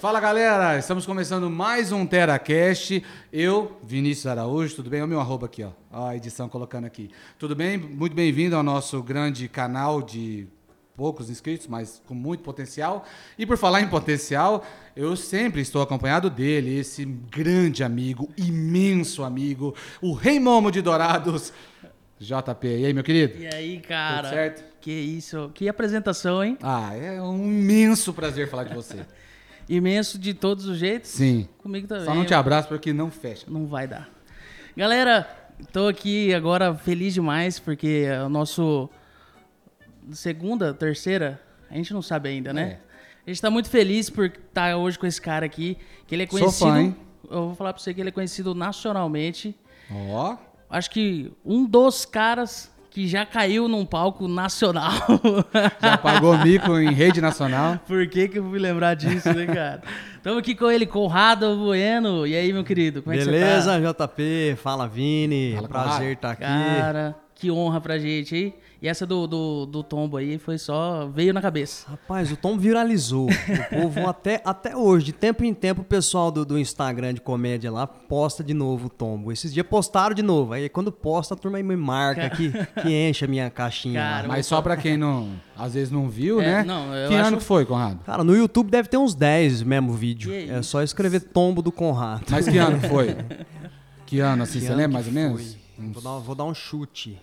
Fala galera, estamos começando mais um TeraCast. Eu, Vinícius Araújo, tudo bem? Olha o meu arroba aqui, ó. ó a edição colocando aqui. Tudo bem? Muito bem-vindo ao nosso grande canal de poucos inscritos, mas com muito potencial. E por falar em potencial, eu sempre estou acompanhado dele, esse grande amigo, imenso amigo, o Rei Momo de Dourados, JP. E aí, meu querido? E aí, cara? Tudo certo? Que isso, que apresentação, hein? Ah, é um imenso prazer falar de você. Imenso de todos os jeitos? Sim. Comigo também. Só não te abraço porque não fecha. Não vai dar. Galera, tô aqui agora feliz demais porque é o nosso segunda, terceira, a gente não sabe ainda, né? É. A gente tá muito feliz por estar hoje com esse cara aqui, que ele é Sou conhecido. fã, hein? Eu vou falar pra você que ele é conhecido nacionalmente. Ó, Acho que um dos caras que já caiu num palco nacional. já pagou mico em rede nacional. Por que, que eu fui lembrar disso, né, cara? Estamos aqui com ele, Conrado Bueno. E aí, meu querido, como é que você Beleza, JP? Fala, Vini. Fala, Prazer estar tá? aqui. Cara, que honra pra gente, hein? E essa do, do, do tombo aí foi só... Veio na cabeça. Rapaz, o Tom viralizou. O povo até, até hoje, de tempo em tempo, o pessoal do, do Instagram de comédia lá posta de novo o tombo. Esses dias postaram de novo. Aí quando posta, a turma aí me marca que, que enche a minha caixinha Cara, lá. Mas só pra quem não, às vezes não viu, É, né? não, eu que acho- ano que foi, Conrado? Cara, no YouTube deve ter uns 10 mesmo vídeo. É só escrever tombo do Conrado. Mas que ano foi? Que ano, assim, Que você ano lembra mais ou menos? foi? Vou, dar, vou dar um chute.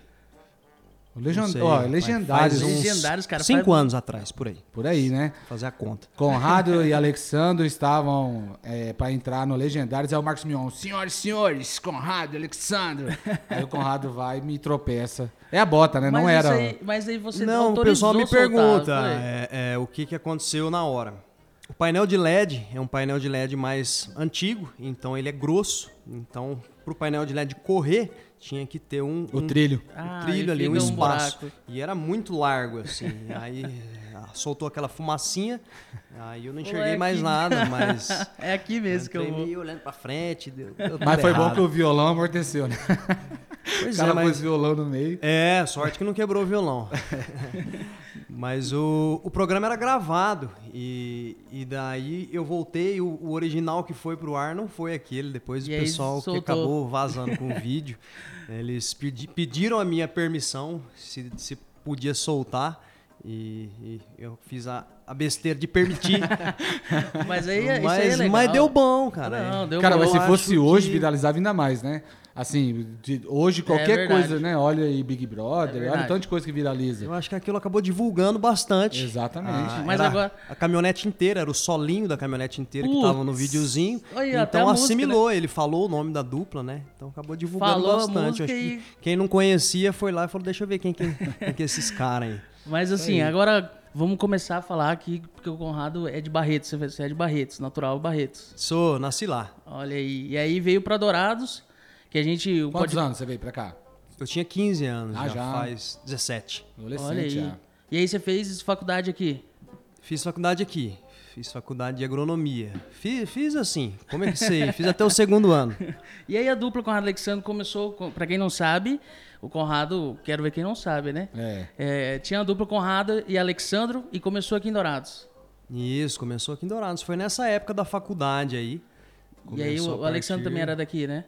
O Legend... sei, ó, legendários, faz uns Legendários, cara, Cinco faz- anos atrás, por aí. por aí, né? Fazer a conta. Conrado e Alexandro estavam é, para entrar no Legendários. Aí o Marcos Mion, senhores, senhores, Conrado e Alexandro. aí o Conrado vai e me tropeça. É a bota, né? Não mas era. Aí, mas aí você Não, o autorizou pessoal me soltar, pergunta é, é, o que, que aconteceu na hora. O painel de LED é um painel de LED mais antigo, então ele é grosso. Então, para o painel de LED correr, tinha que ter um, O um- trilho. um Ah, trilho ali, um um espaço. buraco. e era muito largo, assim. aí ah, soltou aquela fumacinha, aí eu não enxerguei Moleque. mais nada, mas. É aqui mesmo que eu vou. meio olhando pra frente. Deu, deu Mas foi bom errado. que o violão amorteceu, né? Pois o cara é, mas pôs violão no meio. É, sorte que não quebrou o violão. Mas o, o programa era gravado e, e daí eu voltei, o, o original que foi pro ar não foi aquele, depois E o pessoal que acabou vazando com o vídeo, eles pedi- pediram a minha permissão se, se podia soltar e, e eu fiz a, a besteira de permitir, Mas aí, isso aí é mas, legal. mas deu bom, cara. Não, deu Cara, bom. mas se fosse hoje, que- viralizava ainda mais, né? Assim, de- hoje qualquer verdade. coisa, né? Olha aí Big Brother, olha verdade. o tanto de coisa que viraliza. Eu acho que aquilo acabou divulgando bastante. Exatamente. Ah, Mas agora- A caminhonete inteira, era o solinho da caminhonete inteira que Putz. tava no videozinho. Olha, então a música, assimilou, ele falou o nome da dupla, né? Então acabou divulgando Falou bastante. acho e- que quem não conhecia foi lá e falou: deixa eu ver quem, quem, quem que é esses caras aí. Mas assim, agora vamos começar a falar aqui, porque o Conrado é de Barretos, você é de Barretos, natural Barretos. Sou, nasci lá. Olha aí. E aí veio pra Dourados, que a gente. Quantos pod- anos você veio pra cá? Eu tinha 15 anos, Ah, já, já. faz 17. Adolescente Olha aí. já. E aí você fez faculdade aqui. Fiz faculdade aqui. Fiz faculdade de agronomia. Fiz, fiz assim, como é que sei? Fiz até o segundo ano. E aí a dupla Conrado e Alexandre começou, com- pra quem não sabe, o Conrado, quero ver quem não sabe, né? É. É, tinha a dupla Conrado e Alexandro e começou aqui em Dourados. Isso, começou aqui em Dourados. Foi nessa época da faculdade aí. e aí Começou o, a o Alexandre partir- também era daqui, né?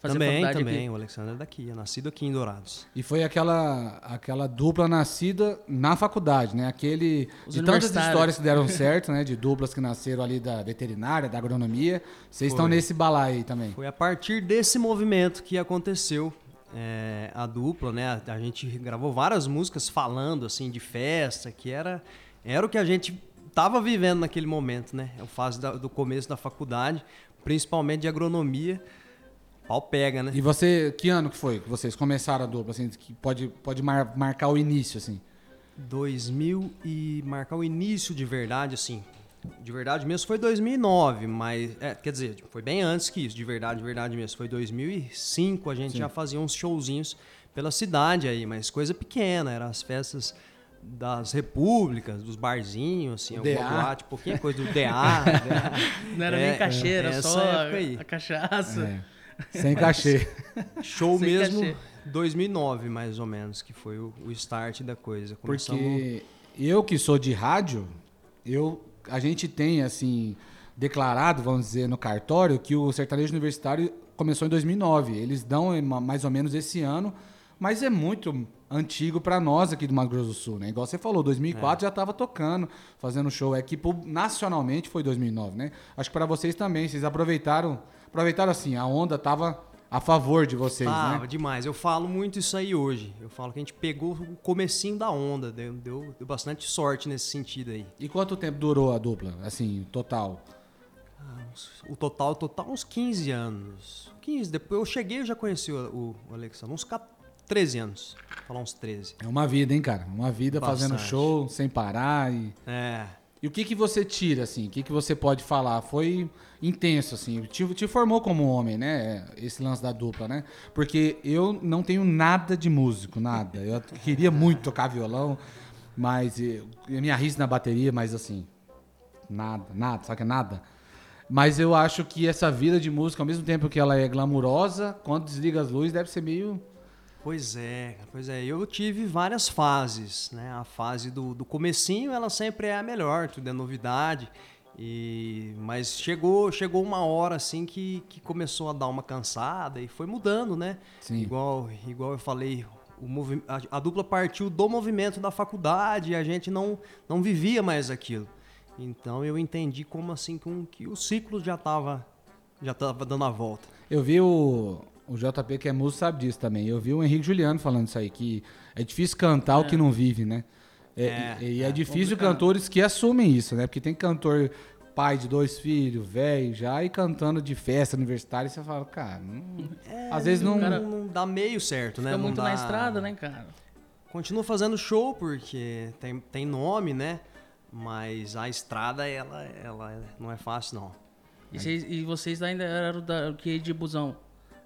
Fazia Também, faculdade também. aqui. O Alexandre é daqui, é nascido aqui em Dourados. E foi aquela, aquela dupla nascida na faculdade, né? Aquele. Os de tantas histórias que deram certo, né? De duplas que nasceram ali da veterinária, da agronomia. Vocês estão Foi. nesse balaio aí também. Foi a partir desse movimento que aconteceu é, a dupla, né? A, a gente gravou várias músicas falando assim de festa, que era era o que a gente tava vivendo naquele momento, né? A fase da- do começo da faculdade, principalmente de agronomia. Pau pega, né? E você, que ano que foi que vocês começaram a dupla, assim, que pode, pode mar- marcar o início, assim? 2000 e marcar o início de verdade, assim. De verdade mesmo foi 2009, mas. É, quer dizer, foi bem antes que isso, de verdade, de verdade mesmo. Foi 2005, a gente já fazia uns showzinhos pela cidade aí, mas coisa pequena, eram as festas das repúblicas, dos barzinhos, assim, alguma DA. boate, pouquinha coisa do DA. né? Não era É, nem cachê, era essa só a, a cachaça. É. Sem cachê. Show Sem mesmo cachê. 2009, mais ou menos, que foi o, o start da coisa. Começamos... Porque eu que sou de rádio, eu, a gente tem, assim, declarado, vamos dizer, no cartório, que o sertanejo universitário começou em 2009. Eles dão ma- mais ou menos esse ano, mas é muito antigo para nós aqui do Mato Grosso do Sul, né? Igual você falou, 2004 já estava tocando, fazendo show. É que nacionalmente foi 2009, né? Acho que para vocês também, vocês aproveitaram, aproveitaram assim, a onda tava a favor de vocês, Tava né? demais. Eu falo muito isso aí hoje. Eu falo que a gente pegou o comecinho da onda. Deu, deu, deu bastante sorte nesse sentido aí. E quanto tempo durou a dupla, assim, total? O total, o total, uns 15 anos. 15. Depois eu cheguei, eu já conheci o, o Alexandre. Uns 14, 13 anos. Vou falar uns 13. É uma vida, hein, cara? Uma vida fazendo Bastante. show sem parar e É. E o que que você tira, assim? O que que você pode falar? Foi intenso, assim. Te, te formou como homem, né? Esse lance da dupla, né? Porque eu não tenho nada de músico, nada. Eu queria muito tocar violão, mas eu, eu me arrisco na bateria, mas assim, nada, nada, sabe que é nada? Mas eu acho que essa vida de música, ao mesmo tempo que ela é glamurosa, quando desliga as luzes, deve ser meio... Pois é, pois é. Eu tive várias fases, né? A fase do, do comecinho, ela sempre é a melhor, tudo é novidade. E, mas chegou, chegou uma hora assim que, que começou a dar uma cansada e foi mudando, né? Sim. Igual, igual eu falei, o movi- a, a dupla partiu do movimento da faculdade e a gente não, não vivia mais aquilo. Então eu entendi como assim com que o ciclo já estava já tava dando a volta. Eu vi o, o JP, que é músico, sabe disso também. Eu vi o Henrique Juliano falando isso aí, que é difícil cantar o que não vive, né? É, É, e é, é difícil complicado. cantores que assumem isso, né? Porque tem cantor pai de dois filhos, velho, já, e cantando de festa universitária, e você fala, cara, não- às vezes não... não, não dá meio certo, né? Fica Não muito dá- na estrada, né, cara? Continua fazendo show porque tem, tem nome, né? Mas a estrada, ela, ela não é fácil, não. E, vocês, e vocês ainda eram da, o que de busão?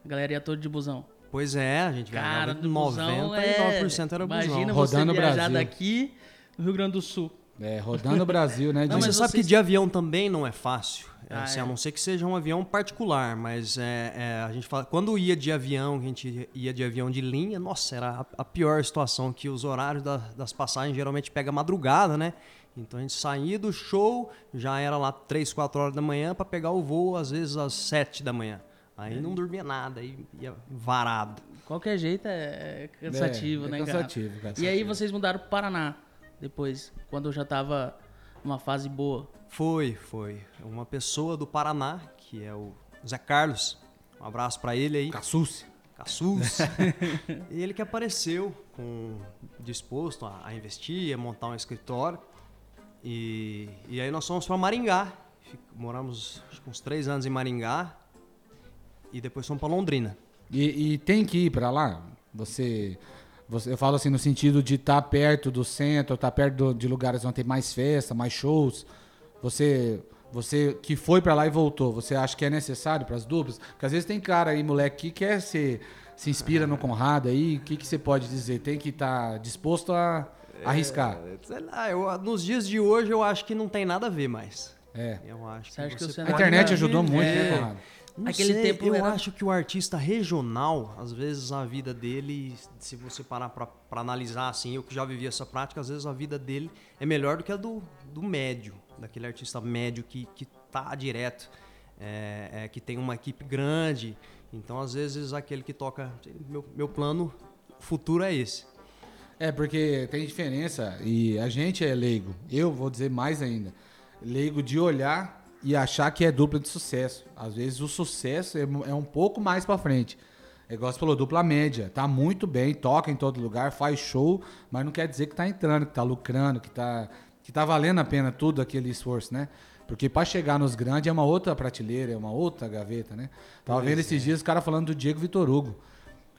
A galera ia toda de busão. Pois é, a gente Cara, viajava do busão é... 99% era busão. Imagina Rodando você o viajar Brasil. daqui no Rio Grande do Sul. É, rodando o Brasil, né? Não, de- Mas mas você sabe vocês- que de avião também não é fácil. É, Ah, assim, é. A não ser que seja um avião particular, mas é, é, a gente fala, quando ia de avião, a gente ia de avião de linha, nossa, era a, a pior situação, que os horários da- das passagens geralmente pega madrugada, né? Então a gente saía do show, já era lá 3, 4 horas da manhã para pegar o voo, às vezes às 7 da manhã. Aí não dormia nada, aí ia varado. Qualquer jeito é, é cansativo, É, é né, cansativo, cara? cansativo. E aí vocês mudaram pro Paraná depois, quando eu já tava numa fase boa. Foi, foi. Uma pessoa do Paraná, que é o Zé Carlos. Um abraço para ele aí. Caçuce. Caçus. ele que apareceu com disposto a, a investir, a montar um escritório. E, e aí nós fomos para Maringá. Moramos uns três anos em Maringá. E depois fomos para Londrina. E, e tem que ir pra lá? Você, você. Eu falo assim no sentido de estar perto do centro, estar perto do- de lugares onde tem mais festa, mais shows. Você. Você que foi pra lá e voltou, você acha que é necessário pras duplas? Porque às vezes tem cara aí, moleque, que quer ser. Se inspira no Conrado aí, o que, que você pode dizer? Tem que estar disposto a arriscar. É, sei lá, eu- nos dias de hoje eu acho que não tem nada a ver mais. É. Eu acho Você acha que você o A internet Olha, ajudou muito, é. né, Conrado? Não Aquele sei, tempo eu era- acho que o artista regional, às vezes a vida dele, se você parar pra, pra analisar assim, eu que já vivi essa prática, às vezes a vida dele é melhor do que a do, do médio, daquele artista médio que, que tá direto, é, é, que tem uma equipe grande. Então, às vezes, aquele que toca. Meu, meu plano futuro é esse. É, porque tem diferença e a gente é leigo. Eu vou dizer mais ainda. Leigo de olhar e achar que é dupla de sucesso. Às vezes o sucesso é, é um pouco mais pra frente. É igual você falou, dupla média. Tá muito bem, toca em todo lugar, faz show, mas não quer dizer que tá entrando, que tá lucrando, que tá, que tá valendo a pena tudo aquele esforço, né? Porque pra chegar nos grandes é uma outra prateleira, é uma outra gaveta, né? Tava vendo esses dias os caras falando do Diego Vitor Hugo.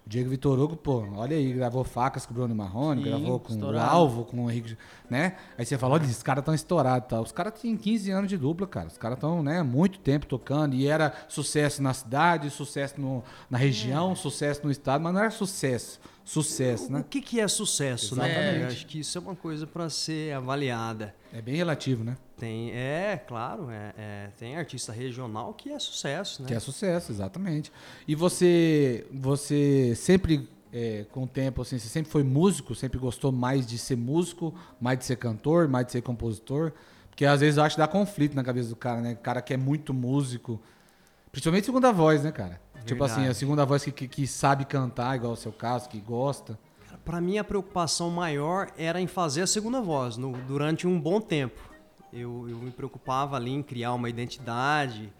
Diego Vitor Hugo, pô, olha aí, gravou facas com o Bruno Marrone, Sim, gravou com estourado. o Alvo, com o Henrique, né? Aí você fala, olha, esses caras estão estourados, tá? Os caras têm 15 anos de dupla, cara. Os caras estão, né, muito tempo tocando e era sucesso na cidade, sucesso no, na região, sucesso no estado, mas não era sucesso, sucesso, O né? que, que é sucesso, né? Exatamente. Eu acho que isso é uma coisa para ser avaliada. É bem relativo, né? Tem, é, claro, é, é, tem artista regional que é sucesso, né? Que é sucesso, exatamente. E você, você sempre, é, com o tempo, assim, você sempre foi músico, sempre gostou mais de ser músico, mais de ser cantor, mais de ser compositor. Porque às vezes eu acho que dá conflito na cabeça do cara, né? O cara que é muito músico. Principalmente segunda voz, né, cara? Tipo assim, a Verdade. segunda voz que, que, que sabe cantar, igual o seu caso, que gosta. Para mim, a preocupação maior era em fazer a segunda voz no- durante um bom tempo. Eu, eu me preocupava ali em criar uma identidade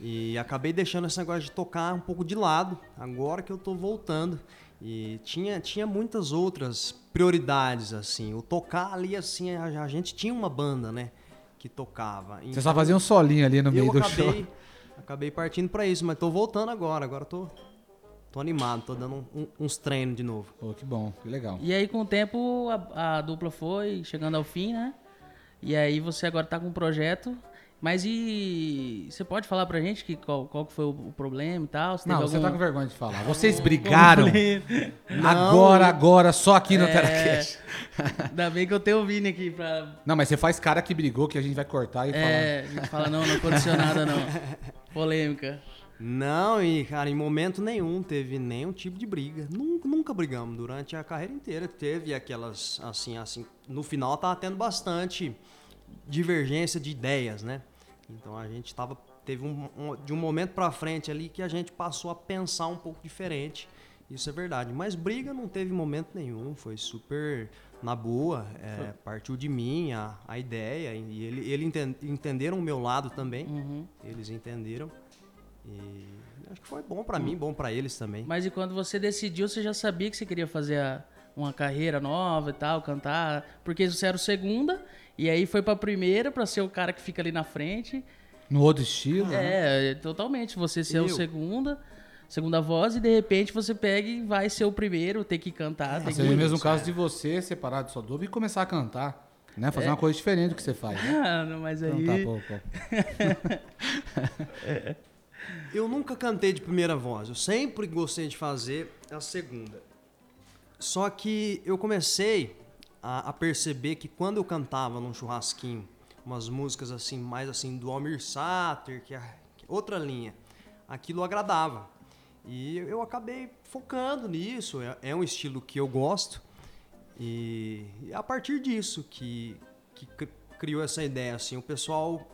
e acabei deixando esse negócio de tocar um pouco de lado, agora que eu tô voltando. E tinha, tinha muitas outras prioridades, assim. O tocar ali, assim, a, a gente tinha uma banda, né? Que tocava. Você só fazia um solinho ali no meio eu do acabei, show. acabei partindo pra isso, mas tô voltando agora. Agora tô, tô animado, tô dando um- uns treinos de novo. Pô, que bom, que legal. E aí, com o tempo, a, a dupla foi chegando ao fim, né? E aí você agora tá com um projeto. Mas e você pode falar pra gente que, qual, qual foi o, problema e tal? Não, você tá com vergonha de falar. Vocês brigaram agora, agora, só aqui no É. Teracast. Ainda bem que eu tenho o Vini aqui pra. Não, mas você faz cara que brigou, que a gente vai cortar e falar. É, a gente fala, não, não aconteceu nada, não. Polêmica. Não, e cara, em momento nenhum teve nenhum tipo de briga. Nunca, nunca brigamos durante a carreira inteira. Teve aquelas, assim, assim. No final tava tendo bastante divergência de ideias, né? Então a gente tava. Teve um, um- de um momento pra frente ali que a gente passou a pensar um pouco diferente. Isso é verdade. Mas briga não teve momento nenhum. Foi super na boa. é, partiu de mim a, a ideia. E ele, ele enten- entenderam o meu lado também. Uhum. Eles entenderam. E acho que foi bom pra mim, bom pra eles também. Mas e quando você decidiu, você já sabia que você queria fazer a- uma carreira nova e tal, cantar? Porque você era o segunda, e aí foi pra primeira pra ser o cara que fica ali na frente. No outro estilo. É, totalmente. Você ser o segunda, segunda voz, e de repente você pega e vai ser o primeiro, ter que cantar. tem Seria que... o mesmo caso de você separar de sua dupla e começar a cantar. Né? Fazer uma coisa diferente do que você faz. Né? Ah, não, mas aí... Então tá, pô, pô. Eu nunca cantei de primeira voz, eu sempre gostei de fazer a segunda. Só que eu comecei a, a perceber que quando eu cantava num churrasquinho, umas músicas assim, mais assim, do Almir Sater, que é é outra linha, aquilo agradava. E eu acabei focando nisso, é, é um estilo que eu gosto. E, e a partir disso que, que cri- criou essa ideia, assim, o pessoal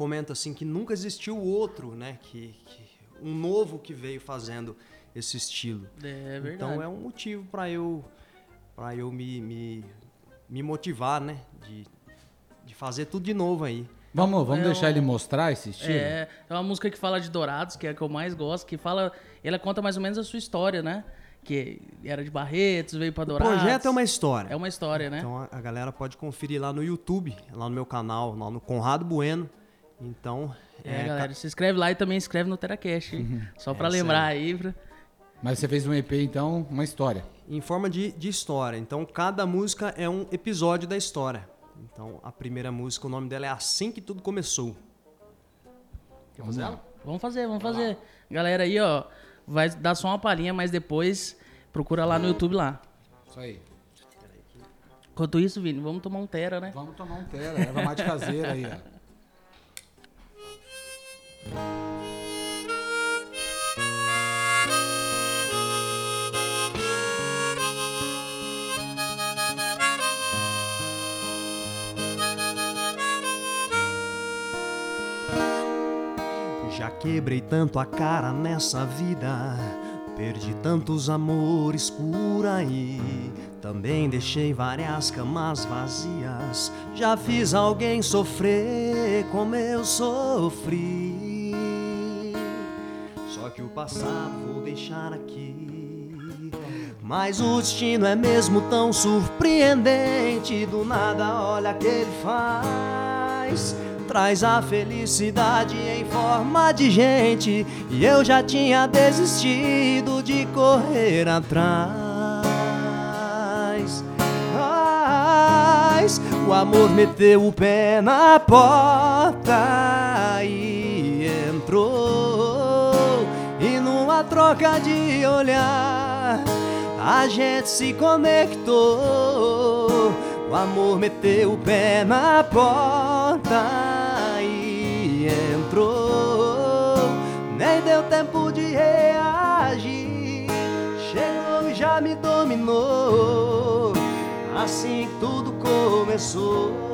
comenta assim que nunca existiu outro, né? Que, que- um novo que veio fazendo esse estilo. É verdade. Então é um motivo para eu para eu me, me, me motivar, né? De, de fazer tudo de novo aí. Vamos, vamos É deixar um- ele mostrar esse estilo? É, é uma música que fala de Dourados, que é a que eu mais gosto, que fala. Ela conta mais ou menos a sua história, né? Que era de Barretos, veio pra O Dourados. projeto é uma história. É uma história, né? Então a, a galera pode conferir lá no YouTube, lá no meu canal, lá no Conrado Bueno. Então, É, é, galera, se inscreve lá e também inscreve no Teracast, hein? Só pra É isso lembrar aí. pra- Mas você fez um EP, então, uma história. em forma de, de história. Então, cada música é um episódio da história. Então, a primeira música, o nome dela é Assim Que Tudo Começou. Quer fazer ela? Vamos fazer, vamos fazer. Galera aí, ó, vai dar só uma palhinha, mas depois procura lá no YouTube lá. Isso aí. Enquanto isso, Vini, vamos tomar um Tera, né? Vamos tomar um tera, erva mate caseira aí, ó. Já quebrei tanto a cara nessa vida, perdi tantos amores por aí. Também deixei várias camas vazias. Já fiz alguém sofrer como eu sofri. Passado vou deixar aqui. Mas o destino é mesmo tão surpreendente. Do nada, olha que ele faz. Traz a felicidade em forma de gente. E eu já tinha desistido de correr atrás. Mas o amor meteu o pé na porta troca de olhar, a gente se conectou. O amor meteu o pé na porta e entrou. Nem deu tempo de reagir. Chegou e já me dominou. Assim que tudo começou.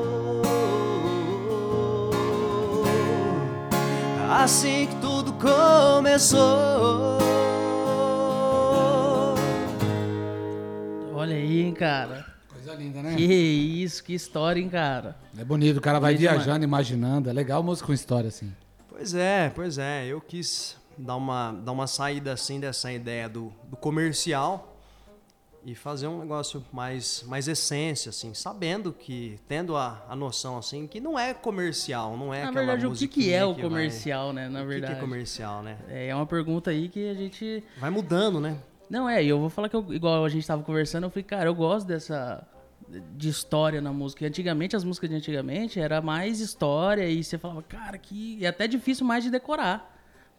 assim que tudo começou. Cara. Coisa linda, né? Que isso, que história, hein, cara. É bonito, o cara vai Bonito viajando, imaginando. É legal música com história, assim. Pois é, pois é. Eu quis dar uma, dar uma saída assim dessa ideia do, do comercial e fazer um negócio mais, mais essência, assim, sabendo que, tendo a, a noção, assim, que não é comercial, não é Na aquela verdade, o que, que é o vai- comercial, né? Na o que que verdade. é comercial, né? É uma pergunta aí que a gente. Vai mudando, né? Não, é, e eu vou falar que, eu, igual a gente tava conversando, eu falei, cara, eu gosto dessa. de história na música. E antigamente, as músicas de antigamente era mais história e você falava, cara, que. é até difícil mais de decorar.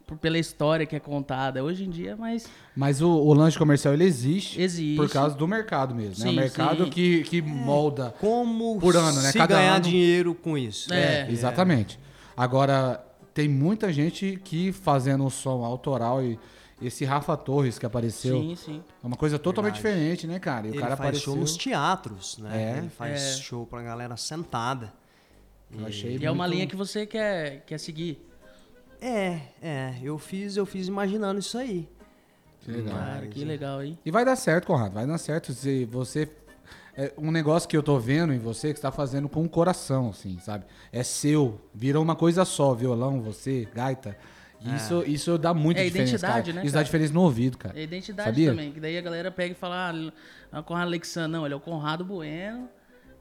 por- pela história que é contada. Hoje em dia, é mais. Mas o, o lanche comercial, ele existe, Existe. por causa do mercado mesmo, né? O Sim, mercado sim. que, que molda. Como Por ano, né? se Cada ganhar ano- dinheiro com isso. É. Exatamente. Agora, tem muita gente que fazendo um som autoral e esse Rafa Torres que apareceu Sim, sim. é uma coisa totalmente Verdade. diferente, né, cara? E o Ele cara faz apareceu. show nos teatros, né? É. Ele faz É. show pra galera sentada. Eu achei E é uma muito- linha que você quer, quer seguir. É, é, eu fiz, eu fiz imaginando isso aí. Que legal. Cara, que legal, hein? E vai dar certo, Conrado, vai dar certo. Se você. É um negócio que eu tô vendo em você que você tá fazendo com o coração, assim, sabe? É seu. Virou uma coisa só, violão, você, gaita. Isso, isso dá muita É diferença. identidade, cara. né, Isso dá diferença no ouvido, cara. É identidade Sabia? também, que daí a galera pega e fala, ah, é o Conrado Alexandre, não, ele é o Conrado Bueno,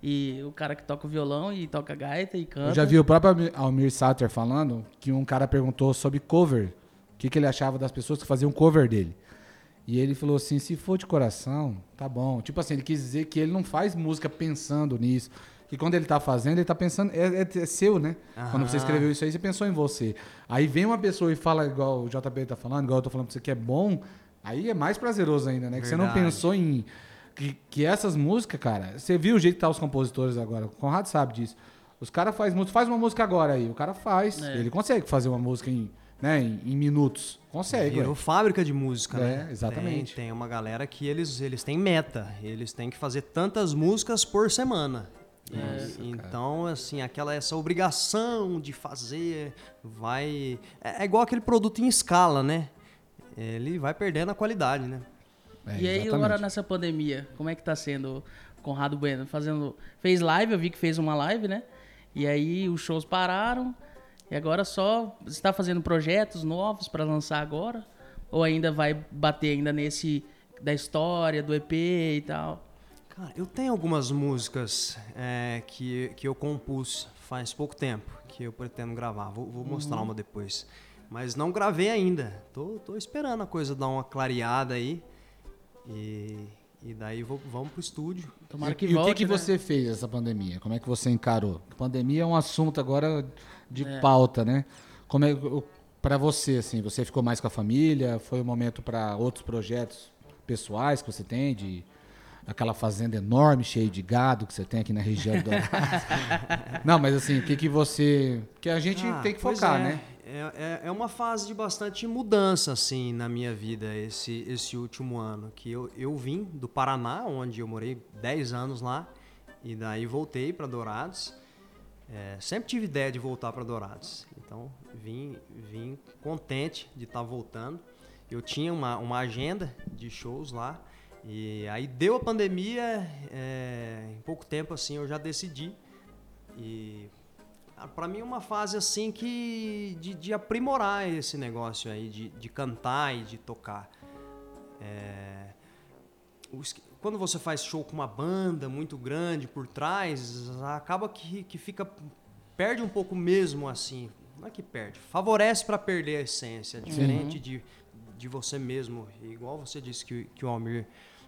e o cara que toca o violão e toca gaita e canta. Eu já vi o próprio Almir- Almir Sater falando que um cara perguntou sobre cover. O que, que ele achava das pessoas que faziam cover dele. E ele falou assim: se for de coração, tá bom. Tipo assim, ele quis dizer que ele não faz música pensando nisso. Que quando ele tá fazendo, ele tá pensando. É, é- é seu, né? Quando você escreveu isso aí, você pensou em você. Aí vem uma pessoa e fala, igual o JP tá falando, igual eu tô falando pra você que é bom. Aí é mais prazeroso ainda, né? Que você não Verdade. pensou em. Que, que essas músicas, cara, você viu o jeito que tá os compositores agora. O Conrado sabe disso. Os caras fazem música, faz uma música agora aí. O cara faz. É. Ele consegue fazer uma música em, né, em, em minutos. Consegue, Virou ué. fábrica de música, É, né? exatamente. Tem, tem uma galera que eles, eles têm meta. Eles têm que fazer tantas músicas por semana. E- então, assim, aquela essa obrigação de fazer vai. É, é igual aquele produto em escala, né? Ele vai perdendo a qualidade, né? É, e aí, exatamente. agora nessa pandemia, como é que tá sendo o Conrado Bueno? Fazendo. Fez live, eu vi que fez uma live, né? E aí os shows pararam. E agora só. Você tá fazendo projetos novos pra lançar agora? Ou ainda vai bater ainda nesse. Da história, do EP e tal? Cara, eu tenho algumas músicas é, que, que eu compus faz pouco tempo, que eu pretendo gravar. Vou, vou mostrar uma depois. Mas não gravei ainda. Tô, tô esperando a coisa dar uma clareada aí. E, e daí vou, vamos pro estúdio. Tomara que e volte. o que, que né? você fez essa pandemia? Como é que você encarou? Pandemia é um assunto agora de É. pauta, né? Como é para você assim? Você ficou mais com a família? Foi um momento para outros projetos pessoais que você tem de aquela fazenda enorme cheia de gado que você tem aqui na região do? Não, mas assim, o que que você que a gente Ah, tem que focar, é. né? É, é, é uma fase de bastante mudança, assim, na minha vida, esse, esse último ano. Que eu, eu vim do Paraná, onde eu morei 10 anos lá, e daí voltei para Dourados. É, sempre tive ideia de voltar para Dourados. Então, vim, vim contente de estar voltando. Eu tinha uma, uma agenda de shows lá. E aí deu a pandemia, é, em pouco tempo assim eu já decidi. E Cara, pra mim é uma fase assim que. de, de aprimorar esse negócio aí, de, de cantar e de tocar. É, o es- quando você faz show com uma banda muito grande por trás, acaba que, que fica. perde um pouco mesmo assim. Não é que perde, favorece pra perder a essência, diferente de, de você mesmo, igual você disse que, que o Almir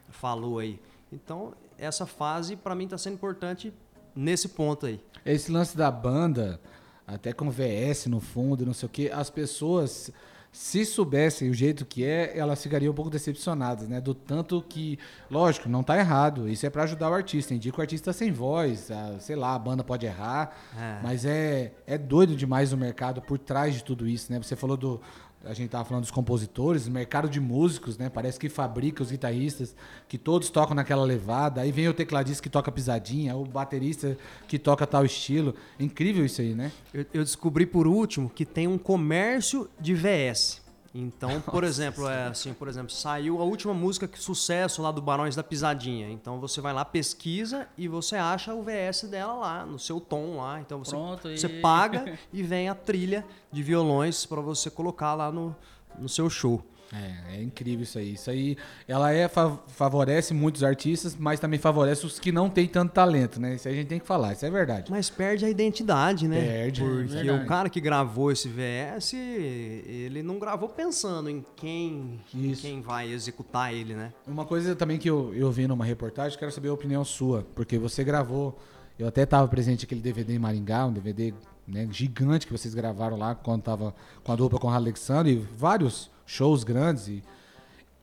falou aí. Então, essa fase pra mim tá sendo importante nesse ponto aí. Esse lance da banda, até com VS no fundo, não sei o quê, as pessoas, se soubessem o jeito que é, elas ficariam um pouco decepcionadas, né? Do tanto que, lógico, não tá errado. Isso é para ajudar o artista. Indica o artista sem voz, a- sei lá, a banda pode errar, É. mas é, é doido demais o mercado por trás de tudo isso, né? Você falou do, a gente tava falando dos compositores, mercado de músicos, né? Parece que fabrica os guitarristas, que todos tocam naquela levada. Aí vem o tecladista que toca pisadinha, o baterista que toca tal estilo. Incrível isso aí, né? Eu, eu descobri por último que tem um comércio de VS. Então, por exemplo, é assim, por exemplo, saiu a última música que sucesso lá do Barões da Pisadinha. Então você vai lá, pesquisa e você acha o VS dela lá, no seu tom lá. Então você, Pronto, você e- paga e vem a trilha de violões para você colocar lá no, no seu show. É, é incrível isso aí. Isso aí, ela é fa- favorece muitos artistas, mas também favorece os que não têm tanto talento, né? Isso aí a gente tem que falar, isso é verdade. Mas perde a identidade, né? Perde, Porque verdade. o cara que gravou esse VS, ele não gravou pensando em quem, em quem vai executar ele, né? Uma coisa também que eu, eu vi numa reportagem, quero saber a opinião sua, porque você gravou, eu até estava presente aquele DVD em Maringá, um DVD né, gigante que vocês gravaram lá quando tava com a dupla com o Alexandre, e vários shows grandes. E,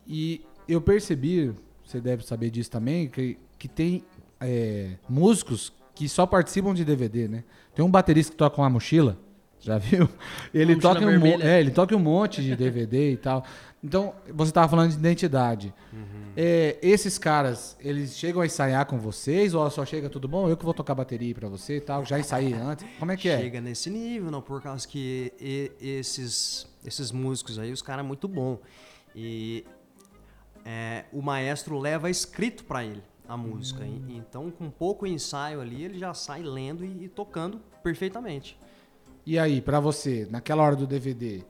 e eu percebi, você deve saber disso também, que, que tem é, músicos que só participam de DVD, né? Tem um baterista que toca uma mochila, já viu? Ele toca, um, é, ele toca um monte de DVD e tal. Então, você estava falando de identidade. É, esses caras, eles chegam a ensaiar com vocês ou só chega tudo bom? Eu que vou tocar bateria pra você e tal, já ensaiei antes. Como é que é? Chega nesse nível, não, por causa que e- esses, esses músicos aí, os caras é muito bom. E é, o maestro leva escrito pra ele a música. Hum. E- Então, com pouco ensaio ali, ele já sai lendo e, e tocando perfeitamente. E aí, pra você, naquela hora do DVD,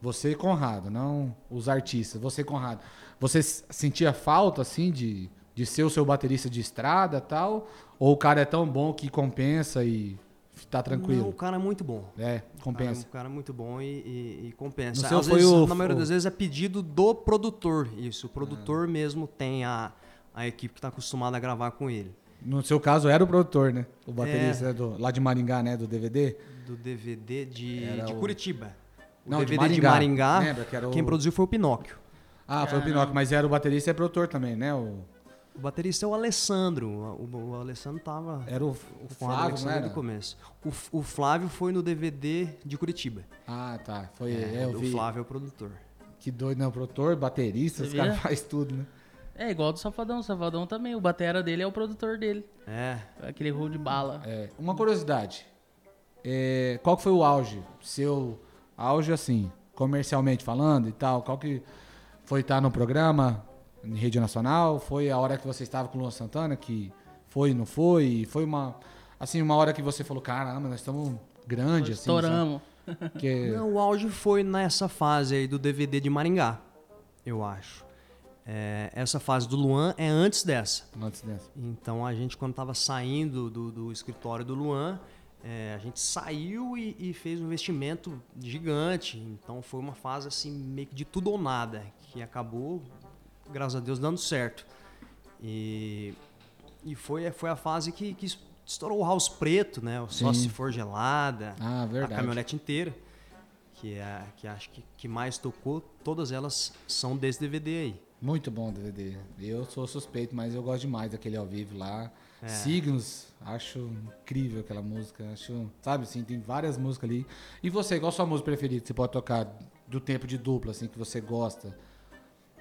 você Conrado, não os artistas, você Conrado, você sentia falta assim de, de ser o seu baterista de estrada e tal? Ou o cara é tão bom que compensa e tá Não, tranquilo? o cara é muito bom. É, O compensa. cara, o cara é muito bom e, e- e compensa. Às foi vezes, o- na maioria o- das vezes é pedido do produtor, isso. O produtor mesmo tem a, a equipe que está acostumada a gravar com ele. No seu caso, era o produtor, né? O baterista É. do, lá de Maringá, né? Do DVD. Do DVD de, de o- Curitiba. O Não, de DVD de Maringá. Maringá, Lembra que era o- quem produziu foi o Pinóquio. Ah, foi o Pinóquio, mas era o baterista e é produtor também, né? O, O baterista é o Alessandro. O, o Alessandro tava era o, o com o Flávio, não Alexandre era? desde o começo. O, o Flávio foi no DVD de Curitiba. Ah, tá. Foi, É, é, eu o vi. Flávio é o produtor. Que doido, né? O produtor, baterista, os caras fazem tudo, né? É igual do Safadão. O Safadão também. O batera dele é o produtor dele. É. Aquele rolo de bala. É, uma curiosidade. É, qual que foi o auge? Seu auge, assim, comercialmente falando e tal? Qual que foi estar no programa em rede nacional? Foi a hora que você estava com o Luan Santana, que foi e não foi? Foi uma, assim, uma hora que você falou, caramba, nós estamos grande, assim. Estouramos. Que, Não, o auge foi nessa fase aí do DVD de Maringá, eu acho. É, essa fase do Luan é antes dessa. antes dessa. Então a gente, quando estava saindo do, do escritório do Luan, é, a gente saiu e, e fez um investimento gigante. Então foi uma fase assim, meio que de tudo ou nada, que acabou, graças a Deus, dando certo. E, e foi, foi a fase que, que estourou o House Preto, né? O Só. Se For Gelada, Ah, a caminhonete inteira. Que, é, que acho que, que mais tocou, todas elas são desse DVD aí. Muito bom o DVD. Eu sou suspeito, mas eu gosto demais daquele ao vivo lá. É. Signos, acho incrível aquela música. Acho, sabe, assim, tem várias músicas ali. E você, qual a sua música preferida que você pode tocar do tempo de dupla, assim, que você gosta?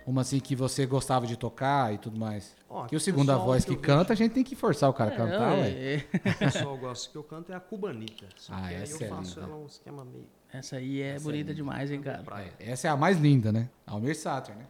Uma assim que você gostava de tocar e tudo mais. Ó, que o segundo a pessoal voz que que canta, a gente tem que forçar o cara a cantar, É, ué. é. O pessoal gosta que eu canto é a cubanita. Só Ah, que aí essa eu é faço linda. ela um esquema meio. Essa aí é bonita demais, hein, cara. É, Essa é a mais linda, né? Almir Sater, né?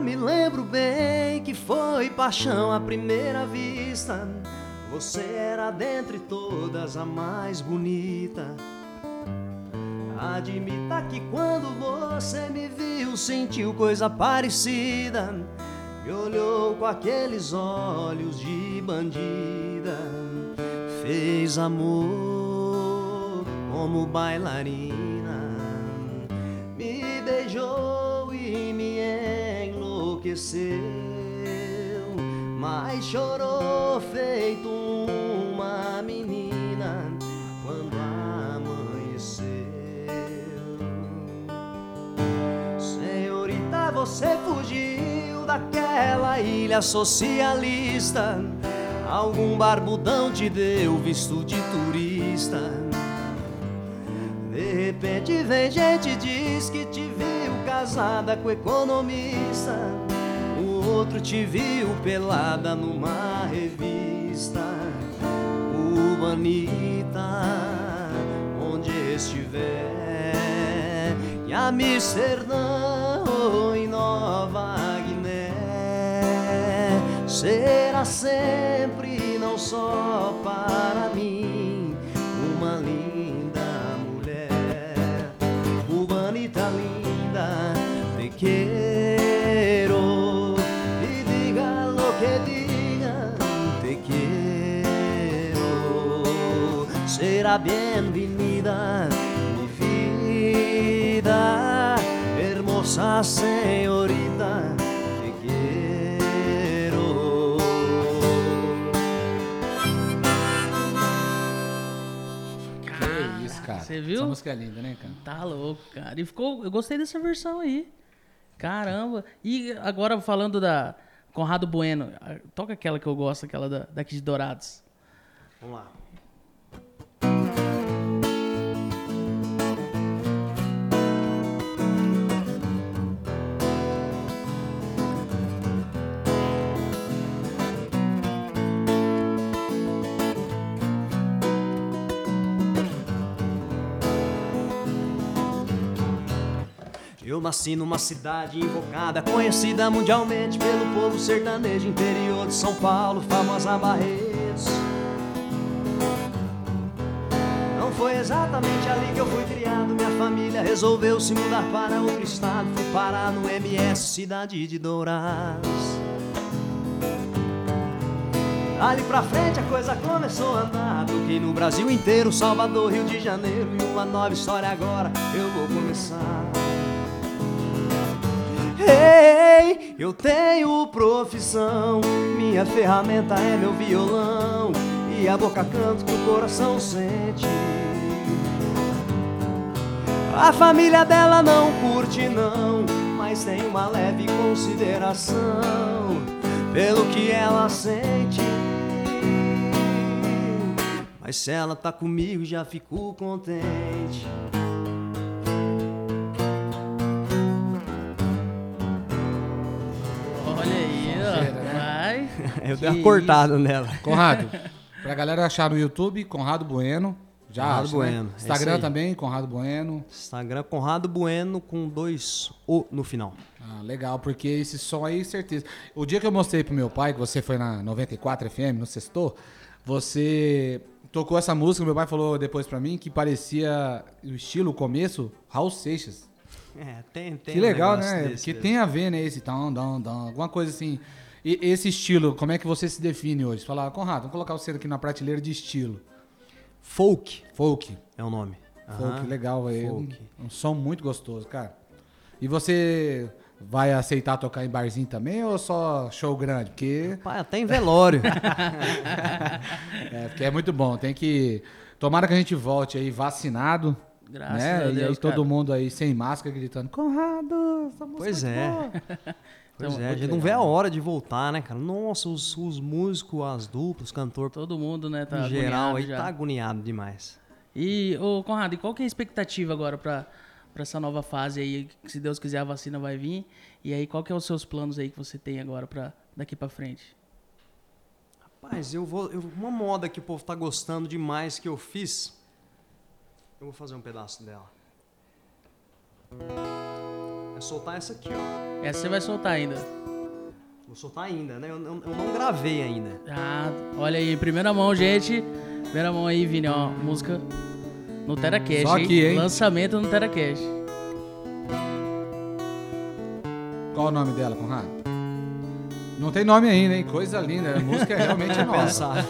Me lembro bem que foi paixão à primeira vista. Você era dentre todas a mais bonita. Admita que quando você me viu, sentiu coisa parecida. Me olhou com aqueles olhos de bandida. Fez amor como bailarina. Me beijou mas chorou feito uma menina quando amanheceu. Senhorita, você fugiu daquela ilha socialista. Algum barbudão te deu visto de turista. De repente vem gente diz que te viu casada com economista. Outro te viu pelada numa revista. Urbanita, onde estiver, em Amsterdã ou em Nova Guiné, será sempre não só para mim Será bem-vinda, mi vida, hermosa senhorita, te quero. Que isso, cara. Você viu? Essa música é linda, né, cara? Tá louco, cara. E ficou. Eu gostei dessa versão aí. Caramba. E agora falando da Conrado Bueno, toca aquela que eu gosto, aquela da, daqui de Dourados. Vamos lá. Eu nasci numa cidade invocada, conhecida mundialmente pelo povo sertanejo, interior de São Paulo, famosa Barretos. Não foi exatamente ali que eu fui criado. Minha família resolveu se mudar para outro estado. Fui parar no MS, cidade de Dourados. Ali pra frente a coisa começou a andar. Toquei no Brasil inteiro, Salvador, Rio de Janeiro. E uma nova história agora eu vou começar. Ei, eu tenho profissão. Minha ferramenta é meu violão. E a boca canta que o coração sente. A família dela não curte, não. Mas tem uma leve consideração pelo que ela sente. Mas se ela tá comigo, já fico contente. Eu dei uma cortada nela. Conrado, pra galera achar no YouTube, Conrado Bueno. Já Conrado acha, né? Bueno, é isso Instagram também, Conrado Bueno. Instagram Conrado Bueno com dois O no final. Ah, legal, porque esse som aí, certeza. O dia que eu mostrei pro meu pai, que você foi na 94 FM, no Sextou, você tocou essa música, meu pai falou depois pra mim que parecia o estilo, o começo, Raul Seixas. É, tem, tem. que um legal, negócio né? Porque tem a ver, né? Esse tam, dam, dam, alguma coisa assim. E esse estilo, como é que você se define hoje? Falar, Conrado, vamos colocar você aqui na prateleira de estilo. Folk Folk. é o nome. Folk, Aham. legal. É um, Folk. um som muito gostoso, cara. E você vai aceitar tocar em barzinho também ou só show grande? Porque Pai, até em velório. é, porque é muito bom. Tem que. Tomara que a gente volte aí vacinado. Graças né? a e Deus, aí todo cara. mundo aí sem máscara gritando: Conrado, essa música Pois muito é. boa." Pois Então, é, a gente não legal, vê a hora de voltar, né, cara? Nossa, os, os músicos, as duplas, os cantores, Todo mundo, né, tá em geral, agoniado aí já. tá agoniado demais. E, ô Conrado, e qual que é a expectativa agora pra, pra essa nova fase aí? Que, se Deus quiser, a vacina vai vir. E aí, qual que é os seus planos aí que você tem agora pra daqui pra frente? Rapaz, eu vou. eu- uma moda que o povo tá gostando demais que eu fiz. Eu vou fazer um pedaço dela. É soltar essa aqui, ó. Essa você vai soltar ainda. Vou soltar ainda, né? Eu, não- eu não gravei ainda. Ah, olha aí, primeira mão, gente. Primeira mão aí, Vini, ó. Música no TeraCast. Só aqui, hein? Lançamento no TeraCast. Qual o nome dela, Conrado? Não tem nome ainda, hein? Coisa linda. A música realmente é nova. Pensar.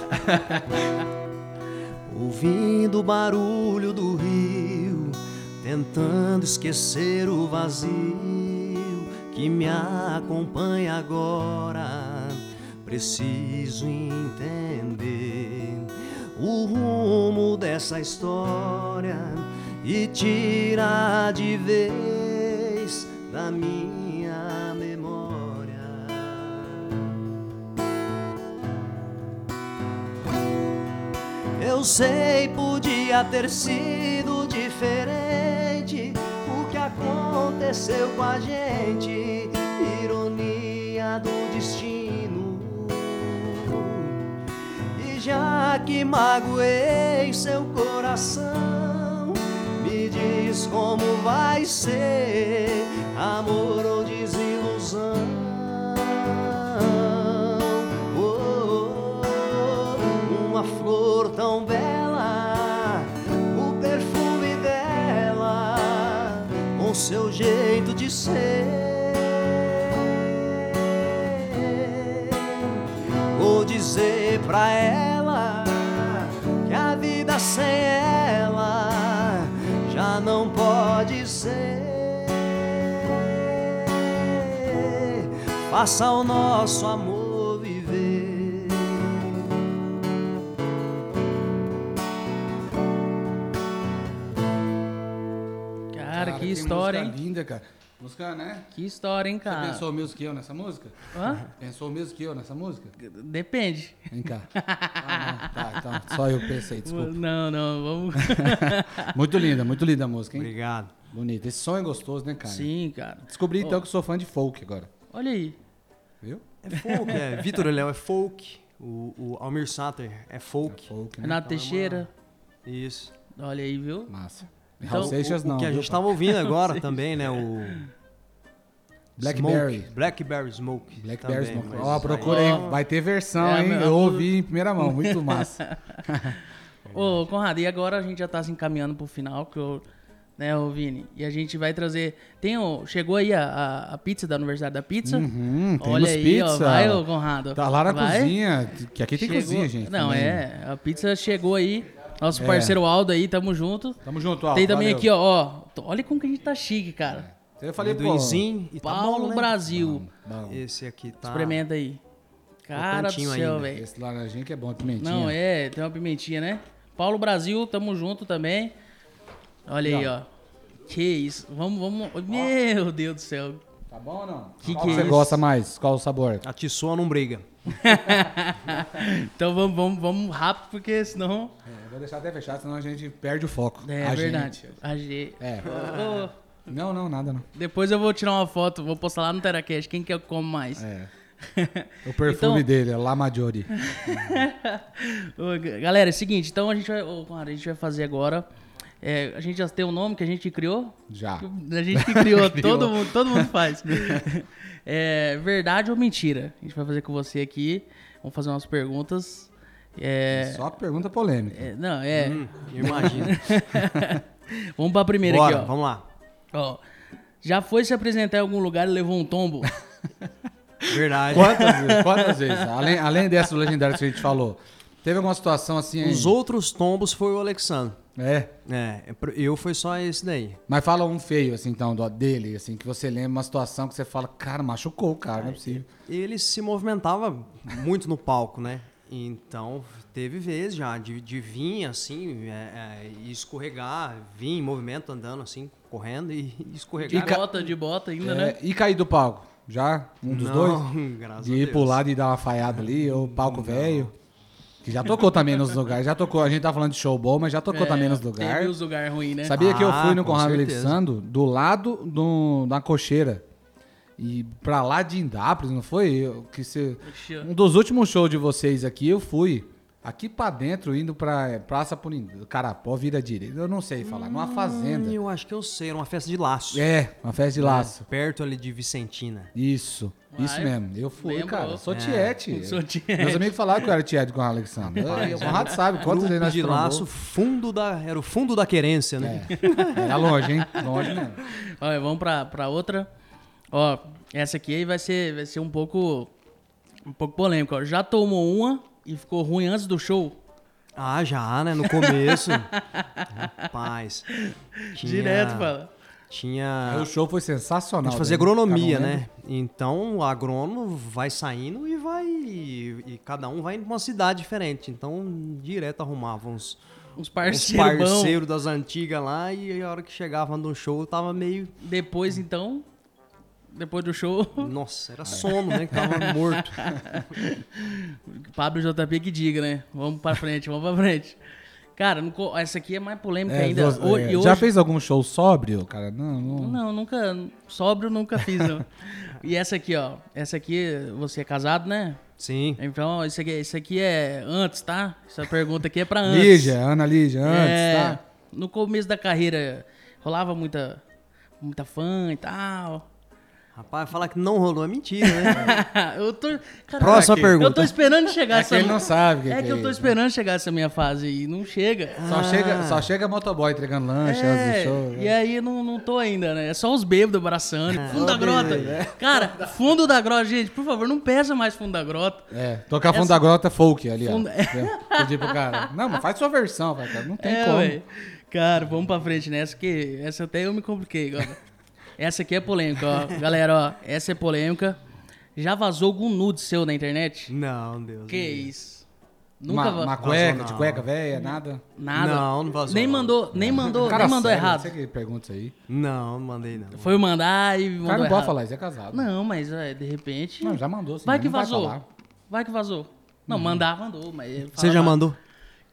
Ouvindo o barulho do rio, tentando esquecer o vazio que me acompanha agora. Preciso entender o rumo dessa história e tirar de vez da minha memória. Eu sei, podia ter sido diferente aconteceu com a gente, ironia do destino. E já que magoei seu coração, me diz como vai ser amor ou desilusão. Pra ela que a vida sem ela já não pode ser. Faça o nosso amor viver. Cara, que tem história, música hein? linda, cara. Música, né? Que história, hein, Você cara? pensou o mesmo que eu nessa música? Hã? Pensou o mesmo que eu nessa música? Depende. Vem cá. Ah, não. Tá, então, só eu pensei, desculpa. Não, não, vamos. Muito linda, muito linda a música, hein? Obrigado. Bonita. Esse som é gostoso, né, cara? Sim, cara. Descobri então que sou fã de folk agora. Olha aí. Viu? É folk, é. Vitor Léo é folk. O, o Almir Sater é folk. Folk, né? Renato Teixeira. Isso. Olha aí, viu? Massa. Então, Raul Seixas o, não. o que a viu, gente pai? tava ouvindo agora também, né? O. Blackberry. Smoke. Blackberry Smoke. Blackberry também, Smoke. Ó, aí- procura aí. Ó. Vai ter versão, É, hein? Eu ouvi em primeira mão. Muito massa. Ô, Conrado, e agora a gente já tá se encaminhando pro final, que eu, né, ô Vini? E a gente vai trazer. Tem o. Chegou aí a, a, a pizza da Universidade da Pizza? Uhum, temos Olha aí, ó. pizza. Vai, ô Conrado. Tá lá na Vai? cozinha. Que aqui tem Chegou- cozinha, gente. Não, também. é. A pizza chegou aí. Nosso É. parceiro Aldo aí, tamo junto. Tamo junto, ó. Tem também valeu. aqui, ó, ó. Olha como que a gente tá chique, cara. Eu falei, pô. E tá Paulo bom, né? Brasil. Bom, Esse aqui tá. Experimenta aí. Cara do céu, velho. esse laranjinha que é bom, pimentinha. Não, é, tem uma pimentinha, né? Paulo Brasil, tamo junto também. Olha aí, ó. Que isso. Vamos, vamos. Meu Deus do céu. Tá bom ou não? Que Qual que é você isso? gosta mais? Qual o sabor? A Tissoa não briga. Então vamos, vamos, vamos rápido, porque senão. É, eu vou deixar até fechado, senão a gente perde o foco. É, A verdade. gente. A G. É. Não, não, nada não. depois eu vou tirar uma foto, vou postar lá no Teracast. Quem que eu como mais? É. O perfume Então- dele é La Maggiore. Galera, é o seguinte, então a gente vai. a gente vai fazer agora. É, a gente já tem um nome que a gente criou. Já. A gente que criou, Criou. todo mundo, todo mundo faz. É, verdade ou mentira? A gente vai fazer com você aqui. Vamos fazer umas perguntas. É, Só pergunta polêmica. é, não, é. Hum, eu imagino. Vamos pra primeira Bora, aqui, ó. vamos lá. ó. Já foi se apresentar em algum lugar e levou um tombo? Verdade. Quantas vezes? Quantas vezes? Além, além dessa legendária que a gente falou, teve alguma situação assim. Os outros tombos foi o Alexandre. É. É, eu foi só esse daí. Mas fala um feio, assim, então, do- dele, assim, que você lembra uma situação que você fala, cara, machucou o cara, não é possível. Ele se movimentava muito no palco, né? Então, teve vezes já de, de vir assim, é, é, e escorregar, vir em movimento, andando assim, correndo e, e De escorregar. bota, de bota ainda, né? É, e cair do palco? Já? Um dos Não, dois? graças De a ir Deus. pro lado e dar uma falhada ali, ou palco velho. Que já tocou também nos lugares. Já tocou, a gente tá falando de show bom, mas já tocou É, também nos Teve lugares. os lugares ruins, né? Sabia que eu Ah, fui no com Conrado. Alexandro, do lado do, da cocheira. E pra lá de Indápolis, não foi? Eu, que ó. um dos últimos shows de vocês aqui, eu fui. Aqui pra dentro, indo pra Praça Punim, Carapó, vira direita. Eu não sei falar, numa fazenda. Hum, eu acho que eu sei, era uma festa de laço. É, uma festa de laço. Perto ali de Vicentina. Isso, Vai. isso mesmo. Eu fui, Lembrou. cara. Sou É. tiete. Sou tiete. Meus amigos falaram que eu era tiete com o Alexandre. Eu- O Conrado sabe quantas vezes nós de trombou. laço, fundo da, era o fundo da querência, né? É, era longe, hein? Longe mesmo. Olha, vamos pra, pra outra. Ó, essa aqui aí vai ser, vai ser um pouco. Um pouco polêmica. Ó. Já tomou uma e ficou ruim antes do show? Ah, já, né? No começo. Rapaz. tinha- Direto, fala. tinha. Aí o show foi A sensacional. gente fazia né? agronomia, né? Então o agrônomo vai saindo e vai. E, cada um vai em uma cidade diferente. Então, direto arrumava uns, Uns uns parceiros bons. parceiros das antigas lá e a hora que chegava no show tava meio. Depois, então, depois do show, Nossa, era sono, né? Que tava morto. Pablo JP que diga, né? Vamos pra frente, vamos pra frente. Cara, essa aqui é mais polêmica É, ainda. você- é, hoje, Já fez algum show sóbrio, cara? Não, não. Não, nunca. Sóbrio nunca fiz, não. e essa aqui, ó. Essa aqui, você é casado, né? Sim. Então, isso aqui, isso aqui é antes, tá? Essa pergunta aqui é pra antes. Lígia, Ana Lígia, antes, É, tá? No começo da carreira, rolava muita, muita fã e tal. Rapaz, falar que não rolou é mentira, né? eu tô. Cara, Próxima pergunta. Eu tô esperando chegar É essa. que ele não sabe que É que que é eu tô isso. esperando chegar essa minha fase e não chega. Só, chega, só chega motoboy entregando lanche É, show. e né? aí não, não tô ainda, né? É só os bêbados abraçando. É. Fundo da grota. Cara, fundo da grota, gente, por favor, não peça mais fundo da grota. É, tocar fundo Essa- da grota folk ali, Fundo- ó. Pedir pro cara. Não, mas faz sua versão, vai, cara. Não tem é, como. ué. Cara, vamos pra frente nessa, que essa até eu me compliquei agora. Essa aqui é polêmica, ó. Galera, ó, essa é polêmica. Já vazou algum nude seu na internet? Não, Deus. Que livre. isso? Nunca Uma, va- uma cueca, Vazou de cueca velha, nada. Nada. Não, não vazou, Nem mandou, nem mandou, Cara nem mandou sério, errado. Você que pergunta isso aí. Não, não mandei não. Foi mandar e O mandou cara não errado. pode falar, isso é casado. Não, mas é, de repente. Não, já mandou, sim. Vai que vai vazou. falar. Vai que vazou. Não, mandar, mandou, mas. Você já mandou?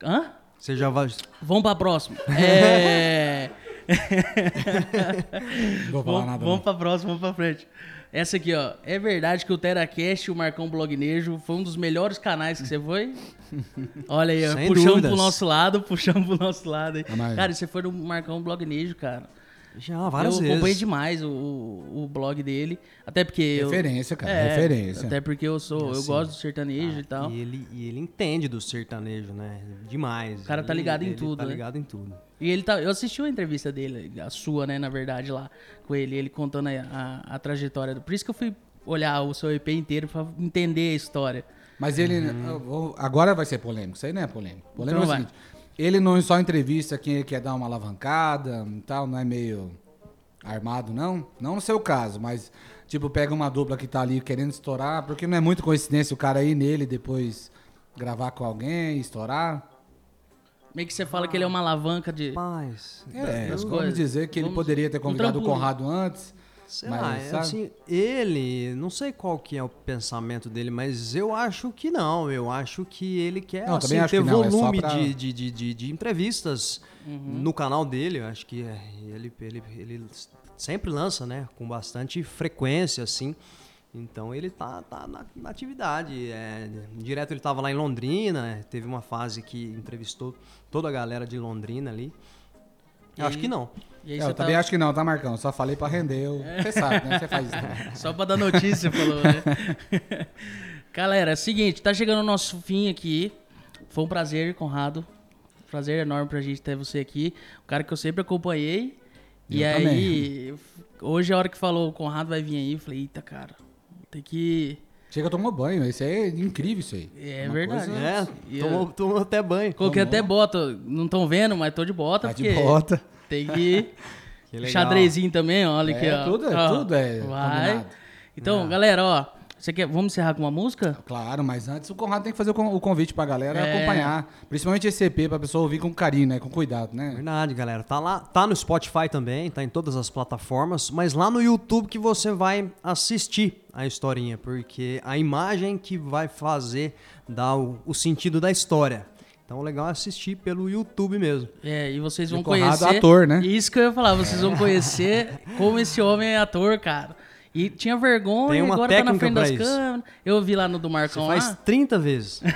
Hã? Você já vai. Vamos pra próxima. É. Vou falar vamos nada. vamos pra próxima, vamos pra frente. Essa aqui, ó. É verdade que o TeraCast e o Marcão Blognejo foi um dos melhores canais que você foi? Olha aí, ó. Sem Puxamos dúvidas. pro nosso lado, puxamos pro nosso lado aí. Mas- Cara, você foi no Marcão Blognejo, cara. Já, várias eu vezes. acompanhei demais o, o, o blog dele. Até porque. eu- Referência, cara, É, referência. Até porque eu sou. Eu Assim, gosto do sertanejo e tal. E ele, e ele entende do sertanejo, né? Demais. O cara tá Ele- ligado em ele tudo, Tá né? ligado em tudo. E ele tá. Eu assisti uma entrevista dele, a sua, né, na verdade, lá com ele, ele contando a, a, a trajetória. do- Por isso que eu fui olhar o seu EP inteiro pra entender a história. Mas ele. eu vou- Agora vai ser polêmico. Isso aí não é polêmico. Polêmico Então é o vai. Ele não só entrevista quem ele quer dar uma alavancada e tal, não é meio armado, não. Não no seu caso, mas. Tipo, pega uma dupla que tá ali querendo estourar, porque não é muito coincidência o cara ir nele e depois gravar com alguém, estourar. Meio que você fala que ele é uma alavanca de. Paz. É, das vamos coisas. dizer que ele Vamos- poderia ter um convidado o trampolim. Conrado antes. Sei Mas, lá, sabe? assim, ele, não sei qual que é o pensamento dele, mas eu acho que não. Eu acho que ele quer Não, assim, ter que não, é volume pra- de, de, de, de, entrevistas Uhum. no canal dele. Eu acho que é, ele, ele, ele sempre lança, né? Com bastante frequência, assim. Então ele tá, tá na, na atividade. É, direto ele tava lá em Londrina, teve uma fase que entrevistou toda a galera de Londrina ali. Eu E acho que não. E É, eu também tá- acho que não, tá, Marcão? Só falei pra render. eu- Você sabe, né? Você faz isso também. Só pra dar notícia, falou, né? Galera, é o seguinte, tá chegando o nosso fim aqui. Foi um prazer, Conrado. Prazer enorme pra gente ter você aqui. Um cara que eu sempre acompanhei. e Eu aí, hoje a hora que falou o Conrado vai vir aí, eu falei, eita, cara, tem que. Chega, tomou banho. Isso aí é incrível, isso aí. É Uma verdade. coisa- É, E tomou, eu- tomou até banho. Coloquei Tomou. até bota. Não estão vendo, mas tô de bota. Tá de bota. Tem que. Que legal. Xadrezinho também, olha aqui, É, ó. tudo é- Ó, tudo é Vai. combinado. Então, galera, ó. Você quer, vamos encerrar com uma música? Claro, mas antes o Conrado tem que fazer o con- o convite pra galera É. acompanhar. Principalmente esse EP, pra pessoa ouvir com carinho, né? Com cuidado, né? Verdade, galera. Tá lá, tá no Spotify também, tá em todas as plataformas, mas lá no YouTube que você vai assistir a historinha, porque a imagem que vai fazer dar o, o sentido da história. Então, o legal é assistir pelo YouTube mesmo. É, e vocês E vão o Conrado conhecer. ator, né? Isso que eu ia falar, vocês vão conhecer como esse homem é ator, cara. E tinha vergonha, Tem uma agora tá na frente das isso. câmeras. Eu vi lá no do Você Marcão faz lá. 30 vezes.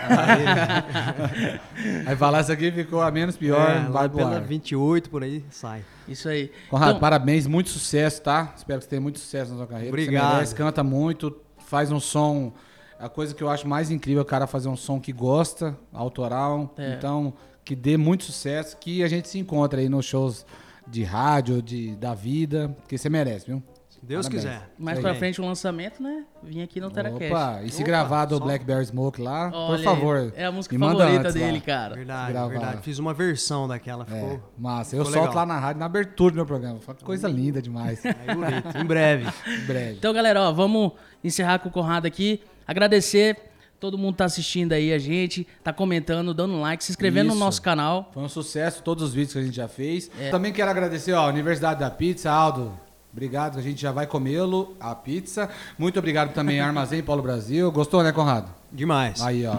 Aí falar isso aqui ficou a menos pior, é, vai lá pela ar. 28 por aí sai. Isso aí. Conrado, Então, parabéns, muito sucesso, tá? Espero que você tenha muito sucesso na sua carreira. Obrigado. Você merece, canta muito, faz um som. A coisa que eu acho mais incrível é o cara fazer um som que gosta, autoral. É. Então, que dê muito sucesso, que a gente se encontra aí nos shows de rádio, de, da vida, que você merece, viu? Deus Parabéns. quiser. Mais pra frente o lançamento, né? Vim aqui no TeraCast. Opa, e se Opa, gravar do só- Blackberry Smoke lá, Olha por favor. É a música favorita antes lá. dele, cara. Verdade, verdade. Fiz uma versão daquela, É, ficou. massa. Eu ficou solto legal. lá na rádio, na abertura do meu programa. Fala que Coisa linda demais. Aí, bonito. em breve. em breve. Então, galera, ó, vamos encerrar com o Conrado aqui. Agradecer todo mundo tá assistindo aí a gente, tá comentando, dando like, se inscrevendo Isso. no nosso canal. Foi um sucesso todos os vídeos que a gente já fez. É. Também quero agradecer ó, a Universidade da Pizza, Aldo. Obrigado, a gente já vai comê-lo, a pizza. Muito obrigado também Armazém Paulo Brasil. Gostou, né, Conrado? Demais. Aí, ó.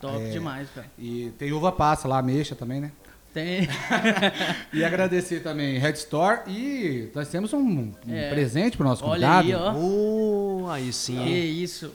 Top É, demais, cara. E tem uva passa lá, ameixa também, né? Tem. E agradecer também Red Store e nós temos um, um É. presente pro nosso Olha convidado. aí, ó. Oh, aí sim. Que hein? isso.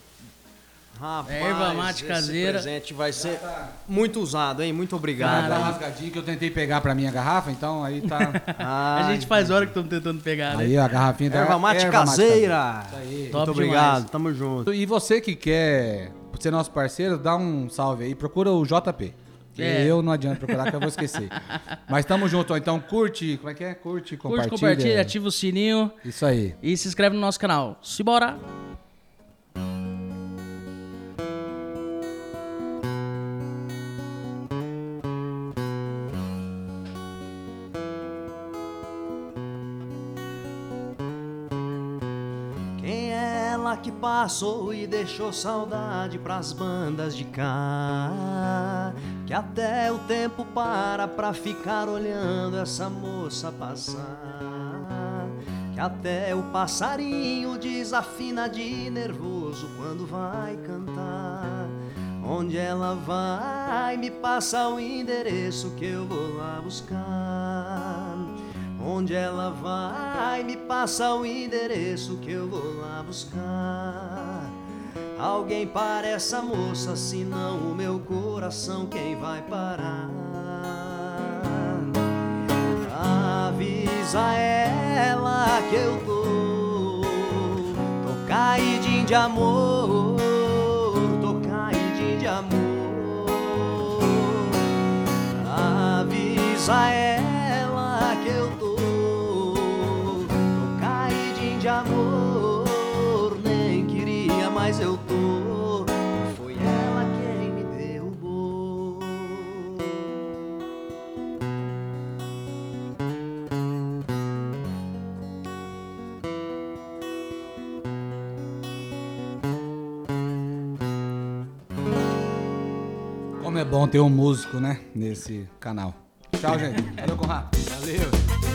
Rapaz, Erva mate esse caseira. presente vai ser muito usado, hein? Muito Tá obrigado. tá aí. rasgadinho que eu tentei pegar pra minha garrafa, então aí tá. Ai, a gente faz hora que estamos tentando pegar, né? aí ó, a garrafinha da Erva mate Erva caseira. Isso aí. Top Muito obrigado, demais. tamo junto. E você que quer ser nosso parceiro, dá um salve aí, procura o JP. É. Eu não adianta procurar que eu vou esquecer. Mas tamo junto, ó. então curte, como é que é? Curte, compartilha. Curte, compartilha, ativa o sininho Isso aí. e se inscreve no nosso canal. Simbora! Passou e deixou saudade pras bandas de cá? Que até o tempo para pra ficar olhando essa moça passar. Que até o passarinho desafina de nervoso quando vai cantar. Onde ela vai, me passa o endereço que eu vou lá buscar. Onde ela vai, me passa o endereço que eu vou lá buscar. Alguém para essa moça, senão o meu coração quem vai parar? Avisa ela que eu tô, tô caidinho de amor, tô caidinho de amor. Avisa ela bom ter um músico, né? Nesse canal. Tchau, gente. Valeu, Conrado. Valeu.